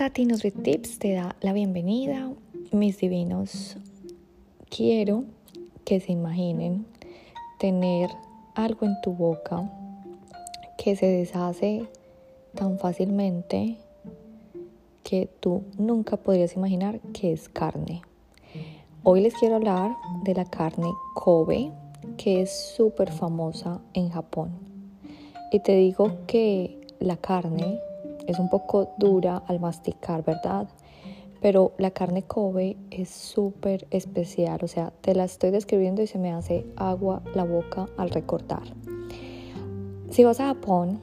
Tati Tips te da la bienvenida, mis divinos. Quiero que se imaginen tener algo en tu boca que se deshace tan fácilmente que tú nunca podrías imaginar que es carne. Hoy les quiero hablar de la carne Kobe, que es súper famosa en Japón. Y te digo que la carne es un poco dura al masticar, ¿verdad? Pero la carne Kobe es súper especial, o sea, te la estoy describiendo y se me hace agua la boca al recordar. Si vas a Japón,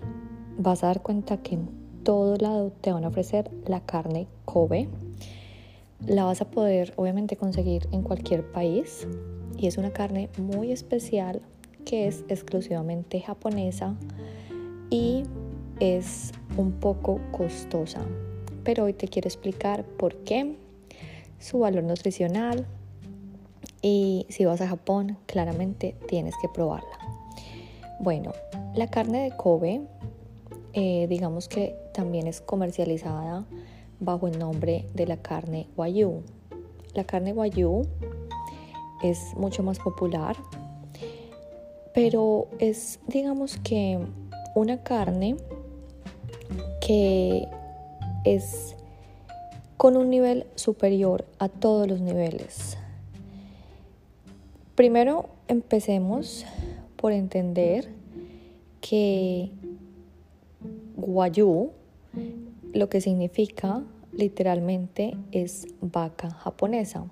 vas a dar cuenta que en todo lado te van a ofrecer la carne Kobe. La vas a poder obviamente conseguir en cualquier país y es una carne muy especial que es exclusivamente japonesa y es un poco costosa, pero hoy te quiero explicar por qué, su valor nutricional y si vas a Japón, claramente tienes que probarla. Bueno, la carne de Kobe, eh, digamos que también es comercializada bajo el nombre de la carne Wagyu. La carne Wagyu es mucho más popular, pero es, digamos que, una carne que es con un nivel superior a todos los niveles. Primero empecemos por entender que Guayu lo que significa literalmente es vaca japonesa.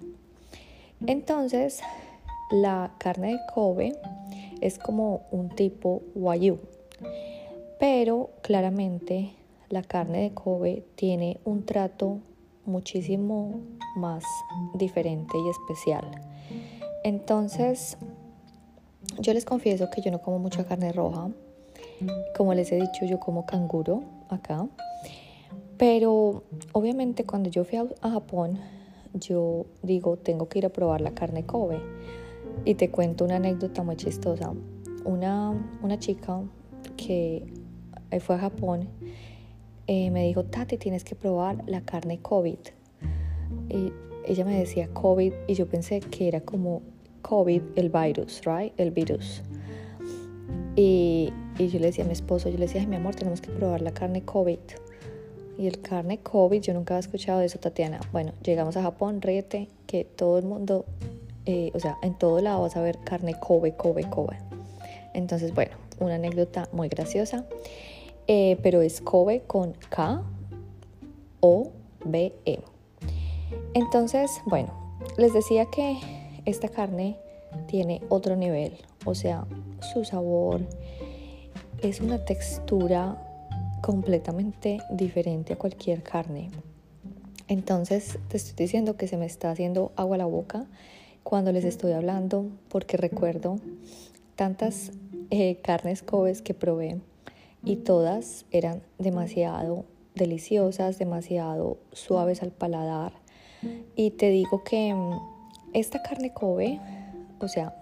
Entonces, la carne de Kobe es como un tipo Wagyu, pero claramente la carne de Kobe tiene un trato muchísimo más diferente y especial. Entonces, yo les confieso que yo no como mucha carne roja. Como les he dicho, yo como canguro acá. Pero obviamente cuando yo fui a, Japón, yo digo, tengo que ir a probar la carne Kobe. Y te cuento una anécdota muy chistosa. Una, una chica que fue a Japón eh, me dijo, Tati, tienes que probar la carne COVID. Y ella me decía COVID y yo pensé que era como COVID, el virus, right? El virus. Y, y yo le decía a mi esposo, yo le decía, Ay, mi amor, tenemos que probar la carne COVID. Y el carne COVID, yo nunca había escuchado de eso, Tatiana. Bueno, llegamos a Japón, ríete, que todo el mundo, eh, o sea, en todo lado vas a ver carne Kobe, Kobe, Kobe. Entonces, bueno, una anécdota muy graciosa. Eh, pero es Kobe con K O B E. Entonces, bueno, les decía que esta carne tiene otro nivel, o sea, su sabor es una textura completamente diferente a cualquier carne. Entonces te estoy diciendo que se me está haciendo agua a la boca cuando les estoy hablando porque recuerdo tantas eh, carnes Kobe que probé y todas eran demasiado deliciosas, demasiado suaves al paladar. Y te digo que mm, esta carne Kobe, o sea,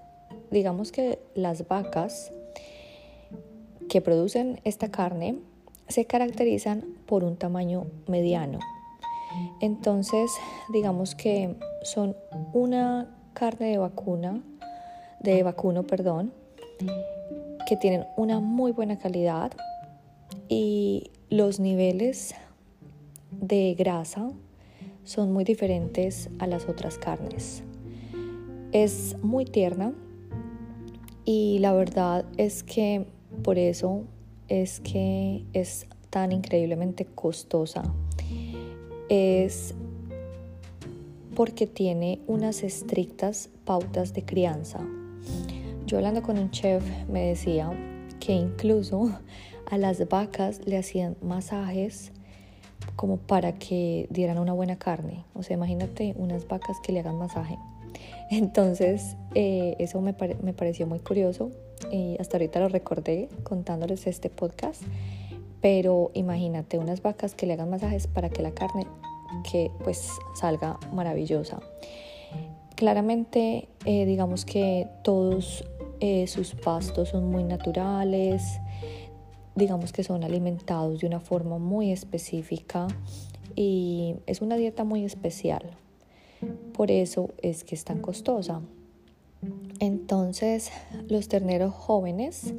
digamos que las vacas que producen esta carne se caracterizan por un tamaño mediano. Entonces, digamos que son una carne de vacuna, de vacuno, perdón, que tienen una muy buena calidad, y los niveles de grasa son muy diferentes a las otras carnes. Es muy tierna y la verdad es que por eso es que es tan increíblemente costosa. Es porque tiene unas estrictas pautas de crianza. Yo hablando con un chef me decía que incluso a las vacas le hacían masajes como para que dieran una buena carne. O sea, imagínate unas vacas que le hagan masaje. Entonces, eh, eso me, pareció muy curioso y hasta ahorita lo recordé contándoles este podcast. Pero imagínate unas vacas que le hagan masajes para que la carne que pues salga maravillosa. Claramente, eh, digamos que todos eh, sus pastos son muy naturales, digamos que son alimentados de una forma muy específica y es una dieta muy especial. Por eso es que es tan costosa. Entonces, los terneros jóvenes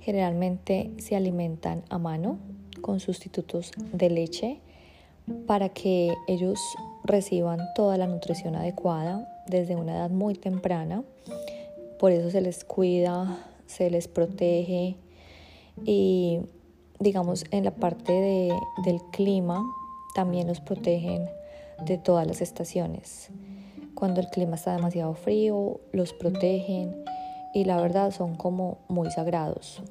generalmente se alimentan a mano con sustitutos de leche para que ellos reciban toda la nutrición adecuada desde una edad muy temprana. Por eso se les cuida, se les protege y digamos en la parte del clima también los protegen de todas las estaciones. Cuando el clima está demasiado frío, los protegen y la verdad son como muy sagrados.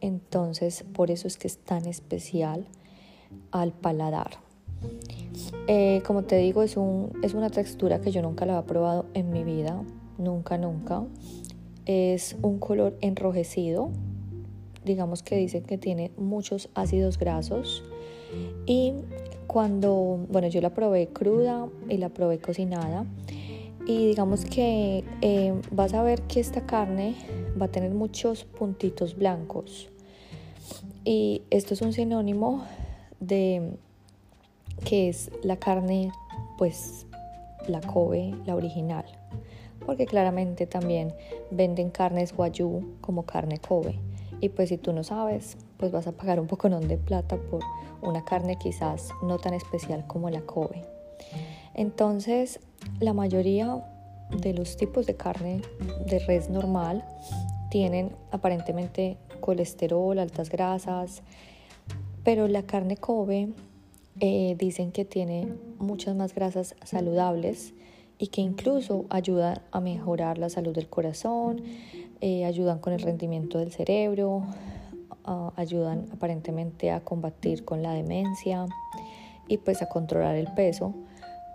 Entonces, por eso es que es tan especial al paladar. Eh, como te digo, es, un, es una textura que yo nunca la había probado en mi vida, nunca, nunca. Es un color enrojecido, digamos que dicen que tiene muchos ácidos grasos y cuando, bueno, yo la probé cruda y la probé cocinada y digamos que eh, vas a ver que esta carne va a tener muchos puntitos blancos y esto es un sinónimo de que es la carne, pues la Kobe, la original, porque claramente también venden carnes Wagyu como carne Kobe. Y pues si tú no sabes, pues vas a pagar un poco de plata por una carne quizás no tan especial como la Kobe. Entonces, la mayoría de los tipos de carne de res normal tienen aparentemente colesterol, altas grasas, pero la carne Kobe eh, dicen que tiene muchas más grasas saludables y que incluso ayudan a mejorar la salud del corazón, eh, ayudan con el rendimiento del cerebro, ah, ayudan aparentemente a combatir con la demencia y pues a controlar el peso,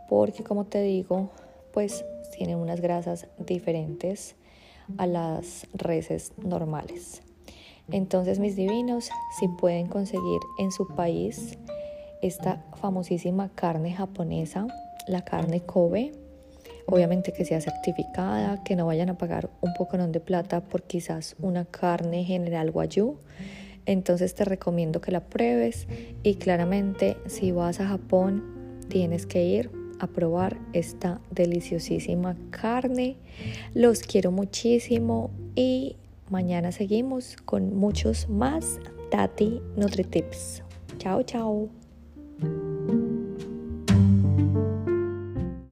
porque como te digo, pues tienen unas grasas diferentes a las reses normales. Entonces, mis divinos, si pueden conseguir en su país esta famosísima carne japonesa, la carne Kobe, obviamente que sea certificada, que no vayan a pagar un poco de plata por quizás una carne general Wagyu. Entonces te recomiendo que la pruebes y claramente si vas a Japón tienes que ir a probar esta deliciosísima carne. Los quiero muchísimo y Mañana seguimos con muchos más Tati NutriTips. Chao, chao.